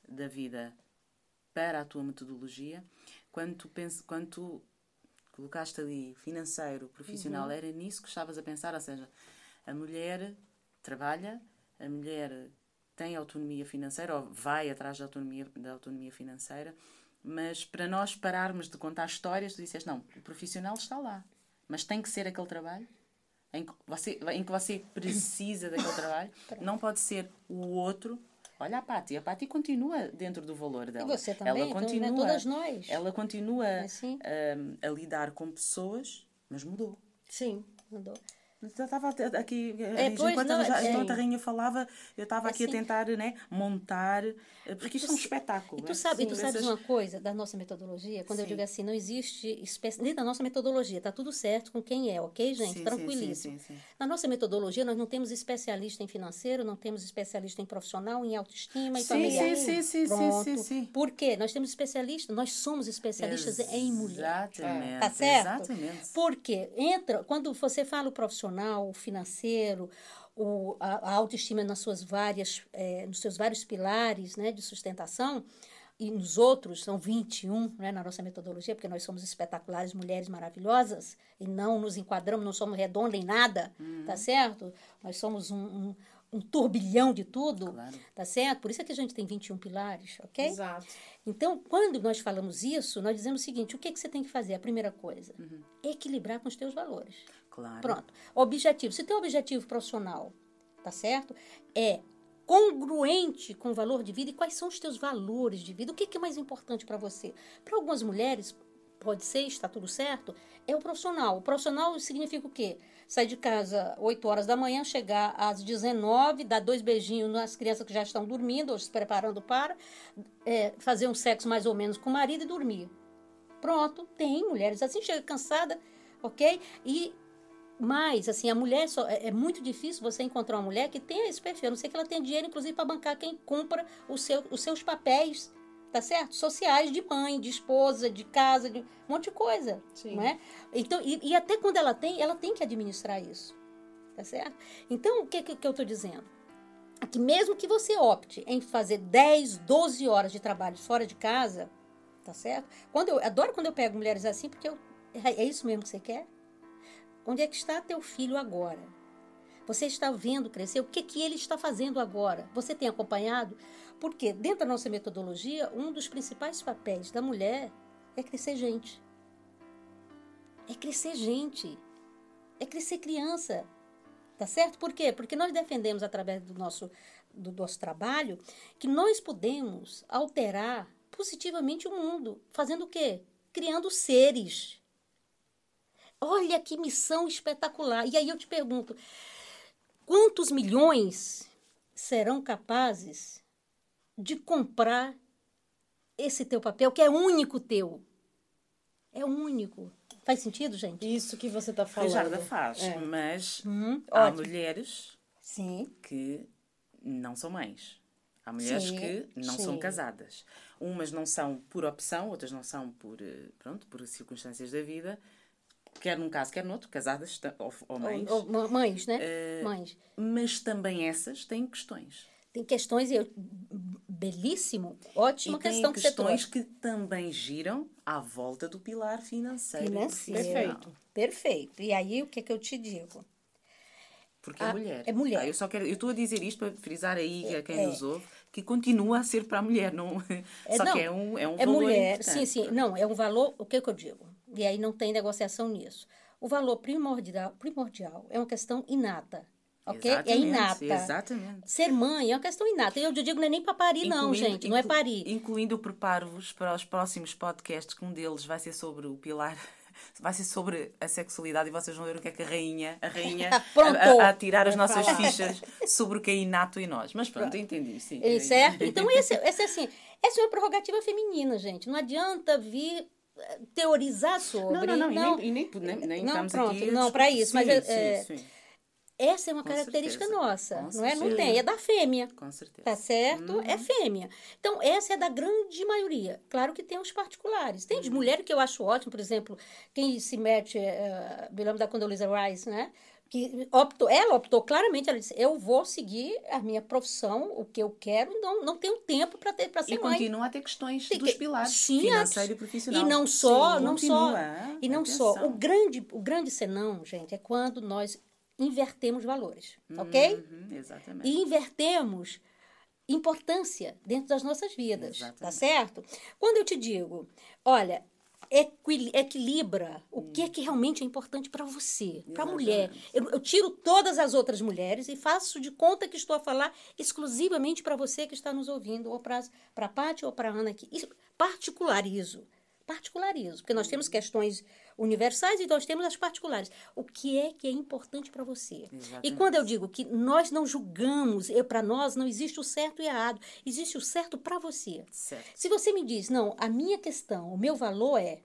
[SPEAKER 4] da vida para a tua metodologia, quando tu, pens, quando tu colocaste ali financeiro, profissional,
[SPEAKER 5] Uhum.
[SPEAKER 4] era nisso que estavas a pensar, ou seja, a mulher trabalha, a mulher tem autonomia financeira ou vai atrás da autonomia, da autonomia financeira, mas para nós pararmos de contar histórias, tu disseste, não, o profissional está lá, mas tem que ser aquele trabalho em que você, em que você precisa daquele trabalho, não pode ser o outro. Olha a Pati, a Pati continua dentro do valor dela.
[SPEAKER 5] você também,
[SPEAKER 4] ela
[SPEAKER 5] então, né,
[SPEAKER 4] continua,
[SPEAKER 5] todas nós.
[SPEAKER 4] Ela continua
[SPEAKER 5] É assim?
[SPEAKER 4] hum, a lidar com pessoas, mas mudou.
[SPEAKER 3] Sim.
[SPEAKER 5] Mandou.
[SPEAKER 4] Eu Estava aqui,
[SPEAKER 5] É, pois,
[SPEAKER 4] enquanto,
[SPEAKER 5] não,
[SPEAKER 4] a,
[SPEAKER 5] é-
[SPEAKER 4] enquanto a rainha falava, eu estava
[SPEAKER 5] É
[SPEAKER 4] aqui a tentar né, montar, eh, porque isto é um espetáculo.
[SPEAKER 5] E tu,
[SPEAKER 4] né?
[SPEAKER 5] sabe, e tu
[SPEAKER 4] Sim,
[SPEAKER 5] sabes uma coisa da nossa metodologia? Quando eu
[SPEAKER 4] Sim.
[SPEAKER 5] digo assim, não existe espécie. Nem da nossa metodologia, tá tudo certo com quem é, ok, gente?
[SPEAKER 4] Sim, sim,
[SPEAKER 5] Tranquilíssimo.
[SPEAKER 4] sim, sim, sim.
[SPEAKER 5] Na nossa metodologia, nós não temos especialista em financeiro, não temos especialista em profissional, em autoestima e
[SPEAKER 4] Sim,
[SPEAKER 5] familiar.
[SPEAKER 4] sim, sim, sim,
[SPEAKER 5] Pronto.
[SPEAKER 4] sim, sim.
[SPEAKER 5] Por quê? Nós temos especialistas, nós somos especialistas em mulher.
[SPEAKER 4] Exatamente.
[SPEAKER 5] Tá certo?
[SPEAKER 4] Exatamente.
[SPEAKER 5] Porque entra, quando você fala o profissional, o financeiro, o, a, a autoestima nas suas várias, eh, nos seus vários pilares né, de sustentação, e nos outros, são 21 né, na nossa metodologia, porque nós somos espetaculares, mulheres maravilhosas, e não nos enquadramos, não somos redonda em nada, tá certo? Nós somos um, um, um turbilhão de tudo,
[SPEAKER 4] Claro.
[SPEAKER 5] tá certo? Por isso é que a gente tem 21 pilares, ok?
[SPEAKER 3] Exato.
[SPEAKER 5] Então, quando nós falamos isso, nós dizemos o seguinte: o que, que você tem que fazer? A primeira coisa,
[SPEAKER 4] Uhum.
[SPEAKER 5] equilibrar com os teus valores.
[SPEAKER 4] Claro.
[SPEAKER 5] Pronto. Objetivo. Se teu objetivo profissional, tá certo? É congruente com o valor de vida e quais são os teus valores de vida? O que, que é mais importante para você? Para algumas mulheres, pode ser, está tudo certo, é o profissional. O profissional significa o quê? Sair de casa 8 horas da manhã, chegar às 19, dar dois beijinhos nas crianças que já estão dormindo ou se preparando para, é, fazer um sexo mais ou menos com o marido e dormir. Pronto, tem mulheres assim, chega cansada, ok? E mais, assim, a mulher só, é, é muito difícil você encontrar uma mulher que tenha esse perfil. A não sei que ela tenha dinheiro, inclusive, para bancar quem cumpra o seu, os seus papéis, tá certo? Sociais, de mãe, de esposa, de casa, de um monte de coisa.
[SPEAKER 3] Sim.
[SPEAKER 5] Não é? Então, e, e até quando ela tem, ela tem que administrar isso. Tá certo? Então, o que, que, que eu estou dizendo? É que mesmo que você opte em fazer 10, 12 horas de trabalho fora de casa, tá certo? Quando eu adoro quando eu pego mulheres assim, porque eu, é é isso mesmo que você quer? Onde é que está teu filho agora? Você está vendo crescer? O que, que ele está fazendo agora? Você tem acompanhado? Porque dentro da nossa metodologia, um dos principais papéis da mulher é crescer gente. É crescer gente. É crescer criança. Tá certo? Por quê? Porque nós defendemos através do nosso, do nosso trabalho que nós podemos alterar positivamente o mundo. Fazendo o quê? Criando seres. Olha que missão espetacular. E aí eu te pergunto: quantos milhões serão capazes de comprar esse teu papel, que é único teu. É único. Faz sentido, gente?
[SPEAKER 3] Isso que você tá falando.
[SPEAKER 4] Rijarda faz,
[SPEAKER 3] É.
[SPEAKER 4] mas
[SPEAKER 5] Uhum,
[SPEAKER 4] há
[SPEAKER 5] ótimo.
[SPEAKER 4] mulheres
[SPEAKER 5] Sim.
[SPEAKER 4] que não são mães. Há mulheres
[SPEAKER 5] Sim,
[SPEAKER 4] que não
[SPEAKER 3] sim.
[SPEAKER 4] são casadas. Umas não são por opção, outras não são por, eh, pronto, por circunstâncias da vida. Quer num caso, quer noutro, casadas ou, ou mães.
[SPEAKER 5] Ou- ou mães, né?
[SPEAKER 4] Eh,
[SPEAKER 5] Mães.
[SPEAKER 4] Mas também essas têm questões.
[SPEAKER 5] Tem questões, e eu, belíssimo, ótima
[SPEAKER 4] e
[SPEAKER 5] questão que você
[SPEAKER 4] questões que também giram à volta do pilar financeiro.
[SPEAKER 5] Financeiro.
[SPEAKER 3] Perfeito.
[SPEAKER 5] Perfeito. E aí, o que, que eu te digo?
[SPEAKER 4] Porque é
[SPEAKER 5] Ah,
[SPEAKER 4] mulher.
[SPEAKER 5] é mulher.
[SPEAKER 4] Tá, eu só quero, eu estou a dizer isto para frisar aí a quem
[SPEAKER 5] é.
[SPEAKER 4] nos ouve que continua a ser para a mulher, não,
[SPEAKER 5] É,
[SPEAKER 4] só
[SPEAKER 5] não,
[SPEAKER 4] que é um, é um
[SPEAKER 5] é
[SPEAKER 4] valor
[SPEAKER 5] mulher,
[SPEAKER 4] importante.
[SPEAKER 5] sim, sim. Não, é um valor, o que, que eu digo? E aí não tem negociação nisso. O valor primordial, primordial é uma questão inata, ok? É
[SPEAKER 4] Exatamente,
[SPEAKER 5] inata.
[SPEAKER 4] Exatamente.
[SPEAKER 5] Ser mãe é uma questão inata. E eu digo, não é nem para parir, não,
[SPEAKER 4] Incluindo-
[SPEAKER 5] gente. Não é parir.
[SPEAKER 4] Incluindo, preparo-vos para os próximos podcasts, que um deles vai ser sobre o pilar, vai ser sobre a sexualidade e vocês vão ver o que é que a rainha, a rainha,
[SPEAKER 5] Pronto.
[SPEAKER 4] a, a, a tirar as nossas fichas sobre o que é inato em nós. Mas pronto, eu entendi, sim.
[SPEAKER 5] Eh, Certo? Então, esse, esse, assim, essa é uma prerrogativa feminina, gente. Não adianta vir teorizar sobre.
[SPEAKER 4] Não, não, não, e nem, e nem, nem,
[SPEAKER 5] Não, pronto,
[SPEAKER 4] aqui a
[SPEAKER 5] não, para isso, mas
[SPEAKER 4] Sim,
[SPEAKER 5] é-
[SPEAKER 4] sim, sim,
[SPEAKER 5] Essa é uma
[SPEAKER 4] Com
[SPEAKER 5] característica
[SPEAKER 4] certeza.
[SPEAKER 5] nossa,
[SPEAKER 4] Com
[SPEAKER 5] não é? Não
[SPEAKER 4] certeza.
[SPEAKER 5] tem, é da fêmea.
[SPEAKER 4] com certeza.
[SPEAKER 5] Tá certo?
[SPEAKER 4] Uhum.
[SPEAKER 5] É fêmea. Então, essa é da grande maioria. Claro que tem os particulares. Tem
[SPEAKER 4] Uhum.
[SPEAKER 5] de mulher que eu acho ótimo, por exemplo, quem se mete, eh, me lembro da Condoleezza Rice, né? Que optou, ela optou claramente, ela disse, eu vou seguir a minha profissão, o que eu quero, não, não tenho tempo para ter para
[SPEAKER 4] E
[SPEAKER 5] ser mãe.
[SPEAKER 4] continua a ter questões
[SPEAKER 5] Tem
[SPEAKER 4] dos
[SPEAKER 5] que-
[SPEAKER 4] pilares
[SPEAKER 5] Sim,
[SPEAKER 4] financeiro e profissional.
[SPEAKER 5] E não só,
[SPEAKER 4] Sim,
[SPEAKER 5] não
[SPEAKER 4] continua.
[SPEAKER 5] só. E não só.
[SPEAKER 4] Atenção.
[SPEAKER 5] O grande, o grande senão, gente, é quando nós invertemos valores, ok?
[SPEAKER 4] Uhum, exatamente.
[SPEAKER 5] e invertemos importância dentro das nossas vidas,
[SPEAKER 4] Exatamente.
[SPEAKER 5] tá certo? Quando eu te digo, olha, equil- equilibra o que é que realmente é importante para você, para a mulher. Eu, eu tiro todas as outras mulheres e faço de conta que estou a falar exclusivamente para você que está nos ouvindo, ou para a Paty ou para a Ana aqui. Isso, particularizo. Particularizo, porque nós temos questões universais e nós temos as particulares. O que é que é importante para você? E
[SPEAKER 4] Exatamente.
[SPEAKER 5] quando eu digo que nós não julgamos, para nós não existe o certo e errado, existe o certo para você.
[SPEAKER 4] Certo.
[SPEAKER 5] Se você me diz, não, a minha questão, o meu valor é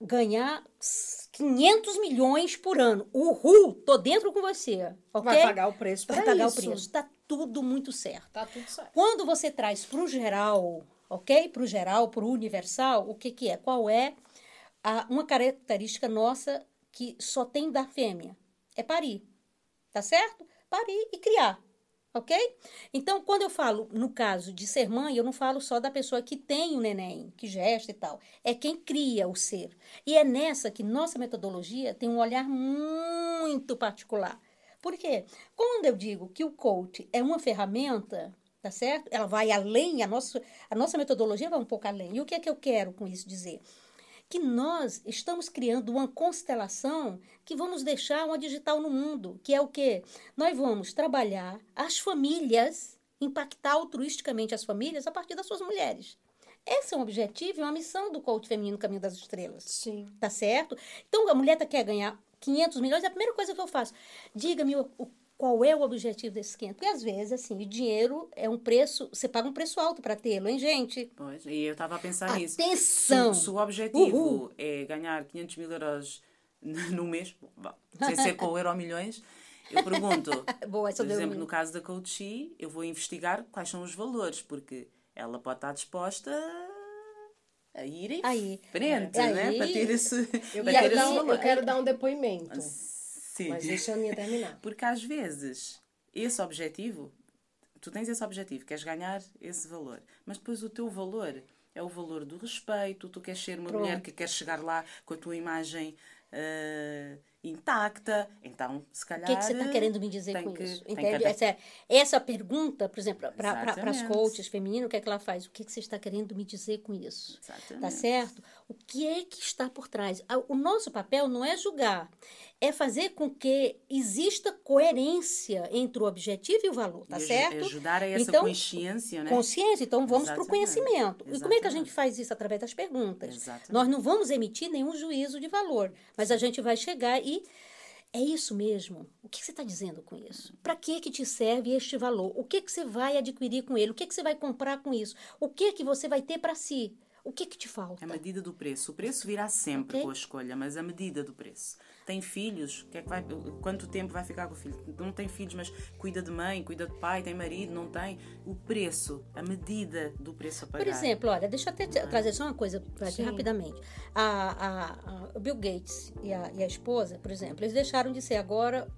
[SPEAKER 5] ganhar 500 milhões por ano. Uhul, tô dentro com você, ok?
[SPEAKER 3] Vai pagar o preço para
[SPEAKER 5] pagar
[SPEAKER 3] isso.
[SPEAKER 5] o preço. Tá tudo muito certo.
[SPEAKER 3] Tá tudo certo.
[SPEAKER 5] Quando você traz para o geral, ok? Para o geral, para o universal, o que, que é? Qual é uma característica nossa que só tem da fêmea? É parir, tá certo? Parir e criar, ok? Então, quando eu falo, no caso de ser mãe, eu não falo só da pessoa que tem o neném, que gesta e tal. É quem cria o ser. E é nessa que nossa metodologia tem um olhar muito particular. Por quê? Quando eu digo que o coach é uma ferramenta, tá certo? Ela vai além, a nossa, a nossa metodologia vai um pouco além. E o que é que eu quero com isso dizer? Que nós estamos criando uma constelação que vamos deixar uma digital no mundo, que é o quê? Nós vamos trabalhar as famílias, impactar altruisticamente as famílias a partir das suas mulheres. Esse é um objetivo e uma missão do coach feminino Caminho das Estrelas
[SPEAKER 3] Sim.
[SPEAKER 5] tá certo? Então, a mulher tá, quer ganhar 500 milhões, é a primeira coisa que eu faço. Diga-me o, o- qual é o objetivo desses 500. Porque, às vezes, assim, o dinheiro é um preço... Você paga um preço alto para tê-lo, hein, gente?
[SPEAKER 4] Pois, e eu estava a pensar nisso.
[SPEAKER 5] Atenção!
[SPEAKER 4] Se, se o objetivo
[SPEAKER 5] Uhul.
[SPEAKER 4] é ganhar 500 mil euros no mês, bom, sem ser com o euro milhões, eu pergunto,
[SPEAKER 5] Boa,
[SPEAKER 4] por exemplo, no caso da Coachee, eu vou investigar quais são os valores, porque ela pode estar disposta a ir em
[SPEAKER 5] Aí.
[SPEAKER 4] frente,
[SPEAKER 5] Aí.
[SPEAKER 4] né? Para ter esse,
[SPEAKER 3] Eu
[SPEAKER 4] para ter esse
[SPEAKER 3] um,
[SPEAKER 4] valor.
[SPEAKER 3] eu quero dar um depoimento.
[SPEAKER 4] Sim.
[SPEAKER 3] Mas deixa a minha terminar.
[SPEAKER 4] Porque às vezes esse objetivo, tu tens esse objetivo, queres ganhar esse valor, mas depois o teu valor é o valor do respeito, tu queres ser uma
[SPEAKER 5] Pronto.
[SPEAKER 4] mulher que quer chegar lá com a tua imagem ah, intacta, então se
[SPEAKER 5] O
[SPEAKER 4] calhar.
[SPEAKER 5] que, que você está querendo me dizer com
[SPEAKER 4] que-
[SPEAKER 5] isso?
[SPEAKER 4] tem que
[SPEAKER 5] Entende?
[SPEAKER 4] adap-
[SPEAKER 5] Essa, essa pergunta, por exemplo, para as coaches femininas, o que é que ela faz? O que, que você está querendo me dizer com isso? Tá
[SPEAKER 4] Exatamente.
[SPEAKER 5] certo? O que é que está por trás? O nosso papel não é julgar, é fazer com que exista coerência entre o objetivo e o valor, tá
[SPEAKER 4] E
[SPEAKER 5] certo?
[SPEAKER 4] Ajudar a essa
[SPEAKER 5] Então,
[SPEAKER 4] consciência, né?
[SPEAKER 5] Consciência, então vamos para o
[SPEAKER 4] Exatamente.
[SPEAKER 5] conhecimento. E como é que a
[SPEAKER 4] Exatamente.
[SPEAKER 5] gente faz isso? Através das perguntas.
[SPEAKER 4] Exatamente.
[SPEAKER 5] Nós não vamos emitir nenhum juízo de valor, mas a gente vai chegar e É isso mesmo? O que você está dizendo com isso? Para que que te serve este valor? O que que você vai adquirir com ele? O que que você vai comprar com isso? O que que você vai ter para si? O que que te falta?
[SPEAKER 4] A medida do preço. O preço virá sempre
[SPEAKER 5] Ok.
[SPEAKER 4] com a escolha, mas a medida do preço. Tem filhos, que é que vai, quanto tempo vai ficar com o filho? Não tem filhos, mas cuida de mãe, cuida de pai, tem marido, não tem. O preço, a medida do preço a pagar.
[SPEAKER 5] Por exemplo, olha, deixa eu até te- trazer só uma coisa para ti rapidamente. A, a- a- Bill Gates e a, e a esposa, por exemplo, eles deixaram de ser agora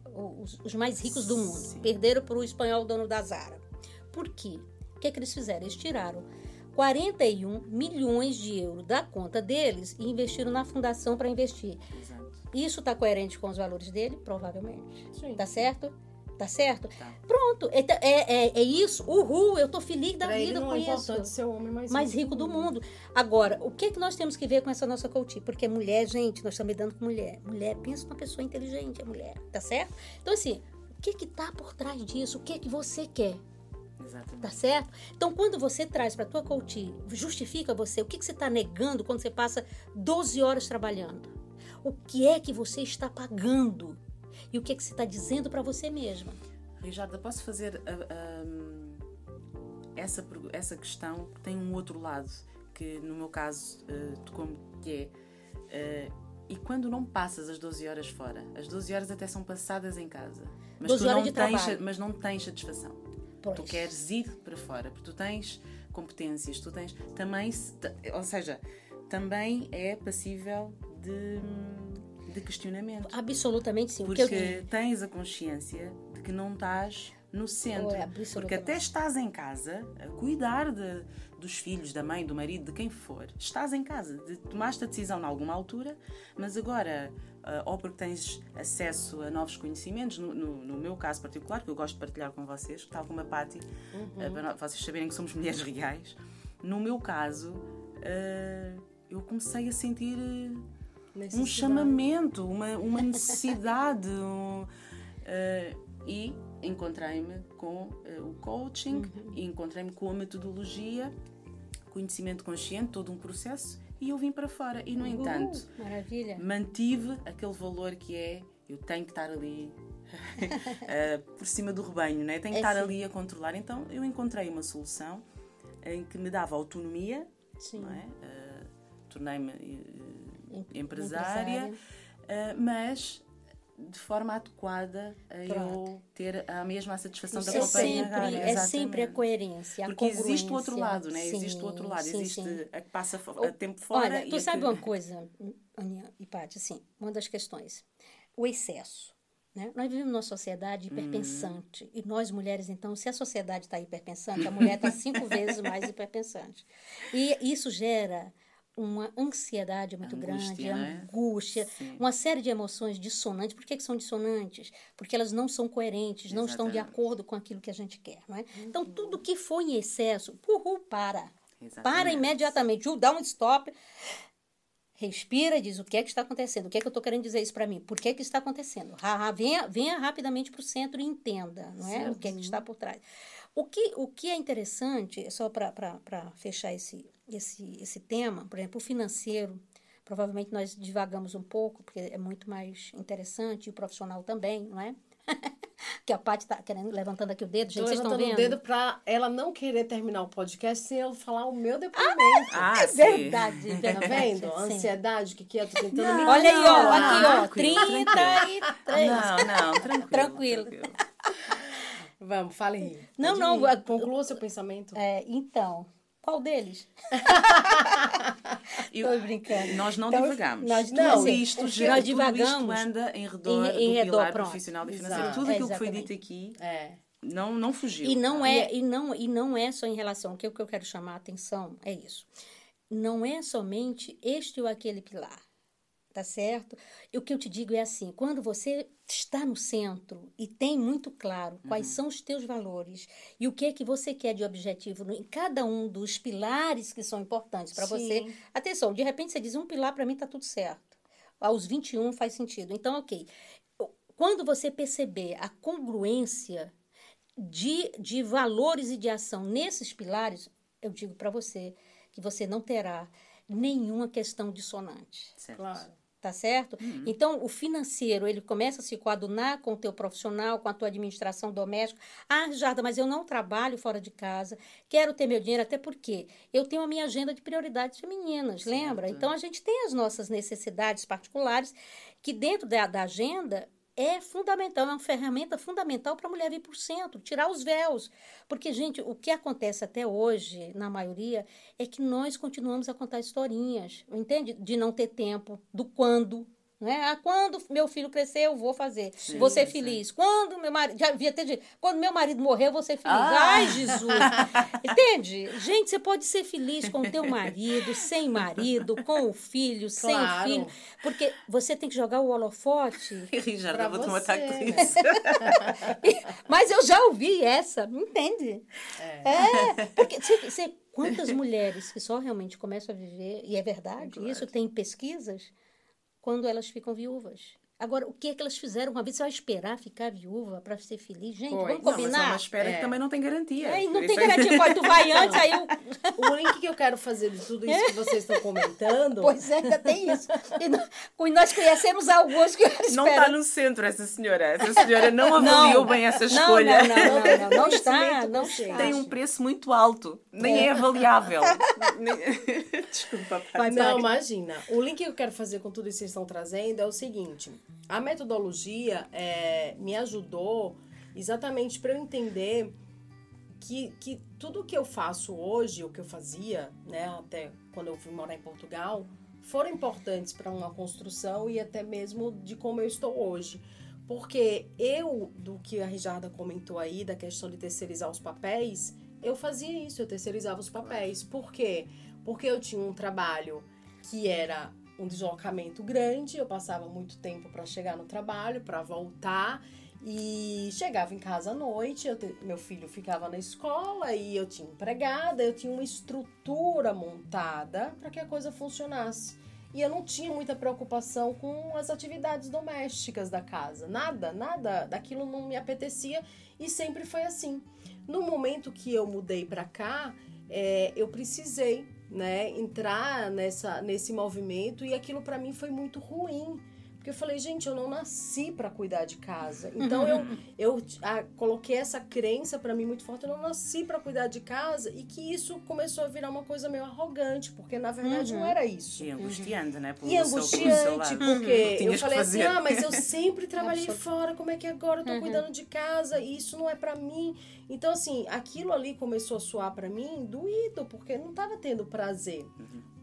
[SPEAKER 5] os, os mais ricos do mundo.
[SPEAKER 4] Sim.
[SPEAKER 5] Perderam para o espanhol dono da Zara. Por quê? O que, é que eles fizeram? Eles tiraram 41 milhões de euros da conta deles e investiram na fundação para investir.
[SPEAKER 4] Exato.
[SPEAKER 5] Isso está coerente com os valores dele? Provavelmente.
[SPEAKER 3] Sim.
[SPEAKER 5] Tá certo? Tá certo?
[SPEAKER 4] Tá.
[SPEAKER 5] Pronto. É, é, é, é isso. Uhul, eu tô feliz da
[SPEAKER 3] Pra ele
[SPEAKER 5] vida
[SPEAKER 3] não
[SPEAKER 5] com
[SPEAKER 3] é
[SPEAKER 5] isso
[SPEAKER 3] importante ser o homem mais,
[SPEAKER 5] mais rico do mundo. Agora, o que, que nós temos que ver com essa nossa coach? Porque mulher, gente, nós estamos lidando com mulher. Mulher, pensa numa pessoa inteligente, é mulher, tá certo? Então, assim, o que que tá por trás disso? O que que você quer?
[SPEAKER 4] Exatamente.
[SPEAKER 5] Tá certo? Então, quando você traz para tua coach, justifica você, o que, que você está negando quando você passa 12 horas trabalhando? O que é que você está pagando? E o que, é que você está dizendo para você mesma?
[SPEAKER 4] Rijarda, posso fazer ah, essa, essa questão? Tem um outro lado, que no meu caso tocou-me, que é. ah, e quando não passas as 12 horas fora? As 12 horas até são passadas em casa. Mas
[SPEAKER 5] 12
[SPEAKER 4] tu não tens, mas não tens satisfação.
[SPEAKER 5] Pois.
[SPEAKER 4] Tu queres ir para fora, porque tu tens competências, tu tens também, ou seja, também é passível de, de questionamento.
[SPEAKER 5] Absolutamente sim. Eu
[SPEAKER 4] Porque
[SPEAKER 5] digo.
[SPEAKER 4] tens a consciência de que não estás no centro.
[SPEAKER 5] É, absolutamente.
[SPEAKER 4] porque até estás em casa a cuidar de, dos filhos, da mãe, do marido, de quem for. Estás em casa. De, tomaste a decisão em alguma altura, mas agora, ou porque tens acesso a novos conhecimentos, no, no- no meu caso particular, que eu gosto de partilhar com vocês, tal como a Patti, ah, para vocês saberem que somos mulheres reais. No meu caso, ah, eu comecei a sentir. ah, um chamamento, uma, uma necessidade. um, e encontrei-me com eh, o coaching, e encontrei-me com a metodologia, conhecimento consciente, todo um processo, e eu vim para fora. E, no entanto,
[SPEAKER 5] Uhul, maravilha.
[SPEAKER 4] mantive aquele valor que é eu tenho que estar ali eh, por cima do rebanho, né? tenho que
[SPEAKER 5] É
[SPEAKER 4] estar
[SPEAKER 5] sim.
[SPEAKER 4] ali a controlar. Então eu encontrei uma solução em que me dava autonomia, é? Eh, tornei-me
[SPEAKER 5] Em-
[SPEAKER 4] empresária,
[SPEAKER 5] empresária.
[SPEAKER 4] mas de forma adequada a eu
[SPEAKER 5] Pronto.
[SPEAKER 4] ter a mesma satisfação
[SPEAKER 5] Isso
[SPEAKER 4] da
[SPEAKER 5] é
[SPEAKER 4] companhia.
[SPEAKER 5] sempre, é sempre a coerência, a
[SPEAKER 4] Porque existe o outro lado, né? existe o outro
[SPEAKER 5] Sim,
[SPEAKER 4] lado.
[SPEAKER 5] sim,
[SPEAKER 4] existe
[SPEAKER 5] sim.
[SPEAKER 4] a que passa a tempo fora.
[SPEAKER 5] Olha,
[SPEAKER 4] e
[SPEAKER 5] tu sabe
[SPEAKER 4] que...
[SPEAKER 5] uma coisa, Aninha e Paty, assim, uma das questões, o excesso. Né? Nós vivemos numa sociedade hiperpensante. E nós, mulheres, então, se a sociedade está hiperpensante, a mulher está cinco vezes mais hiperpensante. E isso gera uma ansiedade muito
[SPEAKER 4] Angústia,
[SPEAKER 5] grande,
[SPEAKER 4] né?
[SPEAKER 5] angústia,
[SPEAKER 4] Sim.
[SPEAKER 5] uma série de emoções dissonantes. Por que, que são dissonantes? Porque elas não são coerentes, não estão de
[SPEAKER 4] Exatamente.
[SPEAKER 5] acordo com aquilo que a gente quer. Não é? Então, tudo que for em excesso, uhul, para. Para
[SPEAKER 4] Exatamente.
[SPEAKER 5] imediatamente. Ju, dá um stop. Respira e diz o que é que está acontecendo. O que é que eu estou querendo dizer isso para mim? Por que que está acontecendo? Ha, ha, venha, venha rapidamente para o centro e entenda não é? o que é que está por trás. O que, o que é interessante, só para fechar esse, esse, esse tema, por exemplo, o financeiro, provavelmente nós divagamos um pouco, porque é muito mais interessante, e o profissional também, não é? que a Paty está querendo, levantando aqui o dedo, gente,
[SPEAKER 3] Tô
[SPEAKER 5] vocês estão
[SPEAKER 3] levantando
[SPEAKER 5] vendo?
[SPEAKER 3] o dedo pra ela não querer terminar o podcast sem eu falar o meu depoimento.
[SPEAKER 4] Ah,
[SPEAKER 5] é
[SPEAKER 4] sim.
[SPEAKER 5] verdade,
[SPEAKER 3] Tá
[SPEAKER 5] verdade.
[SPEAKER 3] vendo? Ansiedade, o que, que é? Tô tentando me
[SPEAKER 5] Olha aí, ó, aqui, ó,
[SPEAKER 4] tranquilo,
[SPEAKER 5] 33.
[SPEAKER 4] Não, não, tranquilo.
[SPEAKER 5] Tranquilo.
[SPEAKER 3] Vamos, fale aí.
[SPEAKER 5] Não,
[SPEAKER 3] Pode
[SPEAKER 5] não,
[SPEAKER 3] ir. Conclua seu pensamento.
[SPEAKER 5] É, então, qual deles?
[SPEAKER 4] Eu-
[SPEAKER 5] Tô brincando.
[SPEAKER 4] Nós não
[SPEAKER 5] Então,
[SPEAKER 4] divagamos.
[SPEAKER 5] nós-
[SPEAKER 4] tudo
[SPEAKER 3] não,
[SPEAKER 4] isto,
[SPEAKER 3] o que
[SPEAKER 4] gera-
[SPEAKER 5] nós
[SPEAKER 4] tudo
[SPEAKER 5] divagamos
[SPEAKER 4] isto anda em redor
[SPEAKER 5] em- em
[SPEAKER 4] do
[SPEAKER 5] redor,
[SPEAKER 4] pilar
[SPEAKER 5] pronto.
[SPEAKER 4] profissional e financeiro. Tudo aquilo que foi dito aqui
[SPEAKER 3] É.
[SPEAKER 4] não, não fugiu.
[SPEAKER 5] E não
[SPEAKER 4] tá?
[SPEAKER 5] é, e não, e não é só em relação, o que eu que eu quero chamar a atenção é isso. Não é somente este ou aquele pilar, tá certo? E o que eu te digo é assim, quando você está no centro e tem muito claro quais são os teus valores e o que é que você quer de objetivo em cada um dos pilares que são importantes para você. Atenção, de repente você diz um pilar para mim tá tudo certo. Aos 21 faz sentido. Então, OK. Quando você perceber a congruência de, de valores e de ação nesses pilares, eu digo para você que você não terá nenhuma questão dissonante.
[SPEAKER 4] Certo.
[SPEAKER 3] Claro.
[SPEAKER 5] Tá certo? Então, o financeiro, ele começa a se coadunar com o teu profissional, com a tua administração doméstica. Ah, Jarda, mas eu não trabalho fora de casa, quero ter meu dinheiro, até porque eu tenho a minha agenda de prioridades femininas, lembra? Então, a gente tem as nossas necessidades particulares, que dentro da, da agenda é fundamental, é uma ferramenta fundamental para a mulher vir por centro, tirar os véus. Porque, gente, o que acontece até hoje, na maioria, é que nós continuamos a contar historinhas, entende? De não ter tempo, do quando. Né? Ah, quando meu filho crescer, eu vou fazer.
[SPEAKER 4] Sim,
[SPEAKER 5] vou ser
[SPEAKER 4] sim.
[SPEAKER 5] feliz. Quando meu marido. Já havia até dito, quando meu marido morrer, eu vou ser feliz.
[SPEAKER 4] Ah!
[SPEAKER 5] Ai, Jesus! Entende? Gente, você pode ser feliz com o teu marido, sem marido, com o filho, sem
[SPEAKER 3] Claro.
[SPEAKER 5] filho. Porque você tem que jogar o holofote
[SPEAKER 4] Richard,
[SPEAKER 3] Pra
[SPEAKER 4] vou isso.
[SPEAKER 5] Mas eu já ouvi essa, entende? É, porque você, você- quantas mulheres que só realmente começam a viver, e é verdade, isso tem pesquisas, quando elas ficam viúvas. Agora, o que é que elas fizeram uma vez? Você vai esperar ficar viúva para ser feliz? Gente,
[SPEAKER 3] Pois.
[SPEAKER 5] vamos
[SPEAKER 4] Não, mas é
[SPEAKER 5] combinar?
[SPEAKER 4] uma espera
[SPEAKER 3] É.
[SPEAKER 4] que também não tem garantia.
[SPEAKER 5] Ai, não tem
[SPEAKER 4] é-
[SPEAKER 5] garantia, pode, tu vai antes, aí eu...
[SPEAKER 3] O link que eu quero fazer de tudo isso que vocês estão comentando.
[SPEAKER 5] Pois é, ainda tem isso. E nós, conhecemos alguns que
[SPEAKER 4] Não está no centro essa senhora. Essa senhora não avaliou bem essa
[SPEAKER 5] Não,
[SPEAKER 4] escolha.
[SPEAKER 5] não, não, não, não, não está,
[SPEAKER 3] Conhecimento
[SPEAKER 5] não está.
[SPEAKER 4] Tem um preço muito alto. Nem é, avaliável. Nem- Desculpa, Paty.
[SPEAKER 3] Não, imagina. O link que eu quero fazer com tudo isso que vocês estão trazendo é o seguinte: a metodologia é, me ajudou exatamente para eu entender que, que tudo que eu faço hoje, o que eu fazia, né, até quando eu fui morar em Portugal, foram importantes para uma construção e até mesmo de como eu estou hoje. Porque eu, do que a Rijarda comentou aí, da questão de terceirizar os papéis, eu fazia isso, eu terceirizava os papéis. Por quê? Porque eu tinha um trabalho que era um deslocamento grande, eu passava muito tempo para chegar no trabalho, para voltar e chegava em casa à noite, te- meu filho ficava na escola e eu tinha empregada, eu tinha uma estrutura montada para que a coisa funcionasse. E eu não tinha muita preocupação com as atividades domésticas da casa. Nada, nada daquilo não me apetecia e sempre foi assim. No momento que eu mudei para cá, é, eu precisei né, entrar nessa, nesse movimento e aquilo para mim foi muito ruim. Porque eu falei, gente, eu não nasci para cuidar de casa. Então eu, eu ah, coloquei essa crença para mim muito forte. Eu não nasci para cuidar de casa e que isso começou a virar uma coisa meio arrogante, porque na verdade não era isso.
[SPEAKER 4] E angustiante, né? Pelo
[SPEAKER 3] E
[SPEAKER 4] seu- seu
[SPEAKER 3] angustiante,
[SPEAKER 4] lado.
[SPEAKER 3] porque eu
[SPEAKER 4] Tinhas que
[SPEAKER 3] falei assim, ah, mas eu sempre trabalhei fora, como é que agora eu tô
[SPEAKER 5] Uhum.
[SPEAKER 3] cuidando de casa e isso não é pra mim? Então, assim, aquilo ali começou a soar pra mim doído, porque não tava tendo prazer.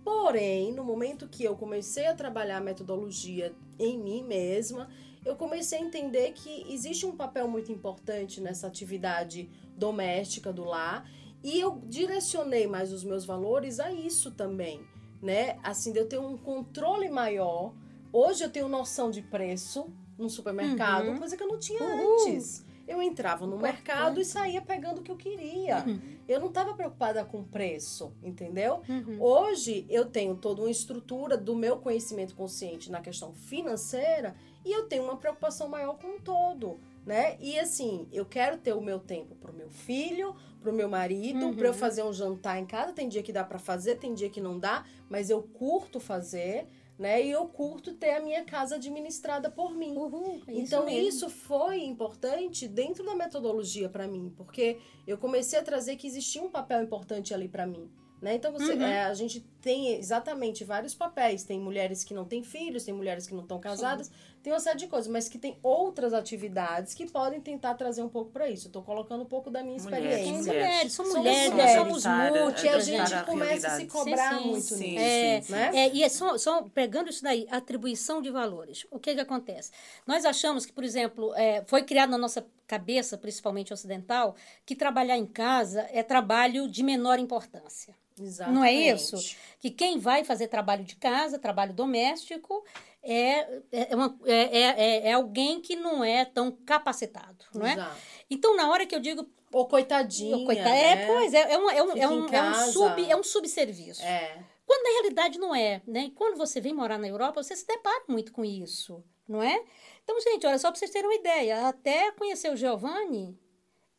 [SPEAKER 3] Porém, no momento que eu comecei a trabalhar a metodologia em mim mesma, eu comecei a entender que existe um papel muito importante nessa atividade doméstica do lar e eu direcionei mais os meus valores a isso também, né? Assim, de eu ter um controle maior. Hoje eu tenho noção de preço no supermercado,
[SPEAKER 5] Uhum.
[SPEAKER 3] coisa que eu não tinha
[SPEAKER 5] Uhul.
[SPEAKER 3] antes. Eu entrava no
[SPEAKER 5] Importante.
[SPEAKER 3] mercado e saía pegando o que eu queria.
[SPEAKER 5] Uhum.
[SPEAKER 3] Eu não estava preocupada com preço, entendeu?
[SPEAKER 5] Uhum.
[SPEAKER 3] Hoje eu tenho toda uma estrutura do meu conhecimento consciente na questão financeira e eu tenho uma preocupação maior com o todo, né? E assim, eu quero ter o meu tempo pro meu filho, pro meu marido,
[SPEAKER 5] Uhum.
[SPEAKER 3] para eu fazer um jantar em casa. Tem dia que dá para fazer, tem dia que não dá, mas eu curto fazer, né? E eu curto ter a minha casa administrada por mim.
[SPEAKER 5] Uhul, é
[SPEAKER 3] Então isso foi importante dentro da metodologia para mim, porque eu comecei a trazer que existia um papel importante ali para mim. Né? Então você,
[SPEAKER 5] Uhum.
[SPEAKER 3] é, a gente tem exatamente vários papéis. Tem mulheres que não têm filhos, tem mulheres que não estão casadas, tem uma série de coisas, mas que tem outras atividades que podem tentar trazer um pouco para isso. Eu tô colocando um pouco da minha
[SPEAKER 4] Mulheres,
[SPEAKER 3] experiência.
[SPEAKER 5] São mulheres, são
[SPEAKER 3] Somos
[SPEAKER 5] mulheres, nós
[SPEAKER 3] mulheres.
[SPEAKER 5] somos multi,
[SPEAKER 3] a gente começa a se cobrar
[SPEAKER 5] Sim, sim,
[SPEAKER 3] muito
[SPEAKER 4] sim,
[SPEAKER 3] nisso.
[SPEAKER 5] É,
[SPEAKER 4] sim,
[SPEAKER 3] né?
[SPEAKER 5] É, e é só, só pegando isso daí, atribuição de valores. O que que acontece? Nós achamos que, por exemplo, é, foi criado na nossa cabeça, principalmente ocidental, que trabalhar em casa é trabalho de menor importância.
[SPEAKER 3] Exatamente.
[SPEAKER 5] Não é isso? Que quem vai fazer trabalho de casa, trabalho doméstico, é, é, uma- é, é, é- é alguém que não é tão capacitado, não é?
[SPEAKER 3] Exato.
[SPEAKER 5] Então, na hora que eu digo...
[SPEAKER 3] Ou coitadinha.
[SPEAKER 5] Coitado,
[SPEAKER 3] né?
[SPEAKER 5] É, pois, é, é, um, é, um, é, um, é, um sub, é um subserviço.
[SPEAKER 3] É.
[SPEAKER 5] Quando na realidade não é, né? E quando você vem morar na Europa, você se depara muito com isso, não é? Então, gente, olha, só para vocês terem uma ideia, até conhecer o Giovanni,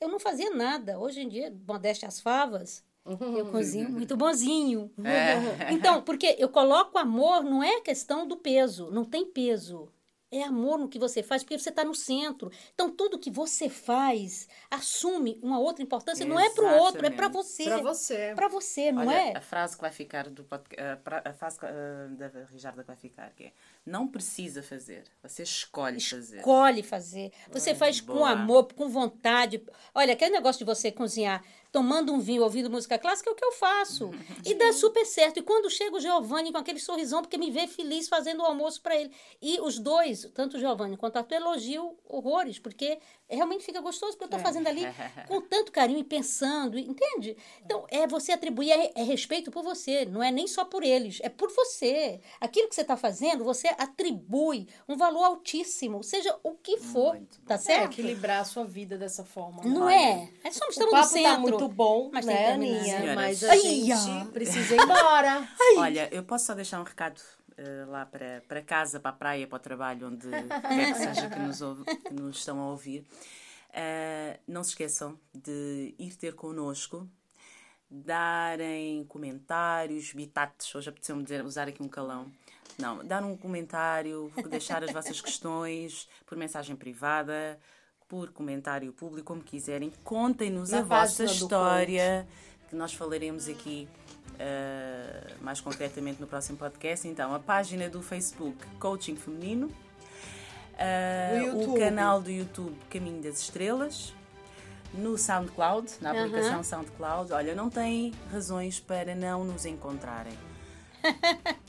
[SPEAKER 5] eu não fazia nada. Hoje em dia, modéstia às favas, Eu cozinho muito bonzinho.
[SPEAKER 4] É.
[SPEAKER 5] Então, porque eu coloco amor, não é questão do peso, não tem peso. É amor no que você faz, porque você está no centro. Então, tudo que você faz assume uma outra importância. Não é para o outro, é para
[SPEAKER 4] Exatamente.
[SPEAKER 5] você.
[SPEAKER 3] Pra você.
[SPEAKER 5] Para você, não
[SPEAKER 4] Olha,
[SPEAKER 5] é?
[SPEAKER 4] a frase que vai ficar do podcast, a, pra- a frase ah, da Rijarda que vai ficar, que é não precisa fazer, você escolhe fazer.
[SPEAKER 5] Escolhe fazer. Você faz com
[SPEAKER 4] boa.
[SPEAKER 5] amor, com vontade. Olha, aquele negócio de você cozinhar tomando um vinho, ouvindo música clássica, é o que eu faço. E dá super certo. E quando chega o Giovanni com aquele sorrisão, porque me vê feliz fazendo o almoço para ele. E os dois, tanto o Giovanni quanto a tu, elogiam horrores, porque realmente fica gostoso, porque eu estou fazendo ali com tanto carinho e pensando, entende? Então, é você atribuir é, é respeito por você, não é nem só por eles, é por você. Aquilo que você está fazendo, você atribui um valor altíssimo, seja o que for,
[SPEAKER 4] Muito bom.
[SPEAKER 5] tá
[SPEAKER 3] É,
[SPEAKER 5] certo?
[SPEAKER 3] equilibrar a sua vida dessa forma. né?
[SPEAKER 5] Não é? É só
[SPEAKER 3] O
[SPEAKER 5] estamos no
[SPEAKER 3] papo
[SPEAKER 5] centro.
[SPEAKER 3] tá muito bom,
[SPEAKER 5] mas tem que
[SPEAKER 3] né. Aninha?
[SPEAKER 4] Senhoras.
[SPEAKER 3] Mas a
[SPEAKER 5] Ai,
[SPEAKER 3] gente
[SPEAKER 5] ó.
[SPEAKER 3] precisa ir embora.
[SPEAKER 4] Olha, eu posso só deixar um recado eh, lá para, para casa, para a praia, para o trabalho, onde quer que seja que nos, ouve- que nos estão a ouvir. Eh, não se esqueçam de ir ter connosco, darem comentários, bitates, hoje apeteceu-me usar aqui um calão. Não, dar um comentário, deixar as vossas questões por mensagem privada, por comentário público, como quiserem. Contem-nos a vossa história, que nós falaremos aqui eh, mais concretamente no próximo podcast. Então, a página do Facebook Coaching Feminino,
[SPEAKER 3] Do
[SPEAKER 4] o canal do YouTube Caminho das Estrelas, no SoundCloud, na aplicação SoundCloud. Olha, não tem razões para não nos encontrarem.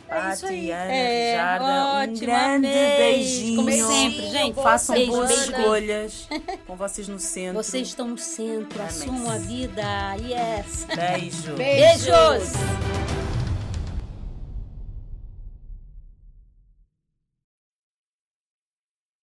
[SPEAKER 3] É isso aí.
[SPEAKER 4] Pati, Ana,
[SPEAKER 5] É,
[SPEAKER 4] Rijarda, um grande
[SPEAKER 5] vez.
[SPEAKER 4] beijinho.
[SPEAKER 5] Como sempre, gente.
[SPEAKER 4] Façam
[SPEAKER 5] Beijo,
[SPEAKER 4] boas
[SPEAKER 5] beijo.
[SPEAKER 4] escolhas com vocês no centro.
[SPEAKER 5] Vocês estão no centro,
[SPEAKER 4] Amém.
[SPEAKER 5] assumam a vida. Yes.
[SPEAKER 4] Beijo.
[SPEAKER 3] Beijos.
[SPEAKER 5] Beijos.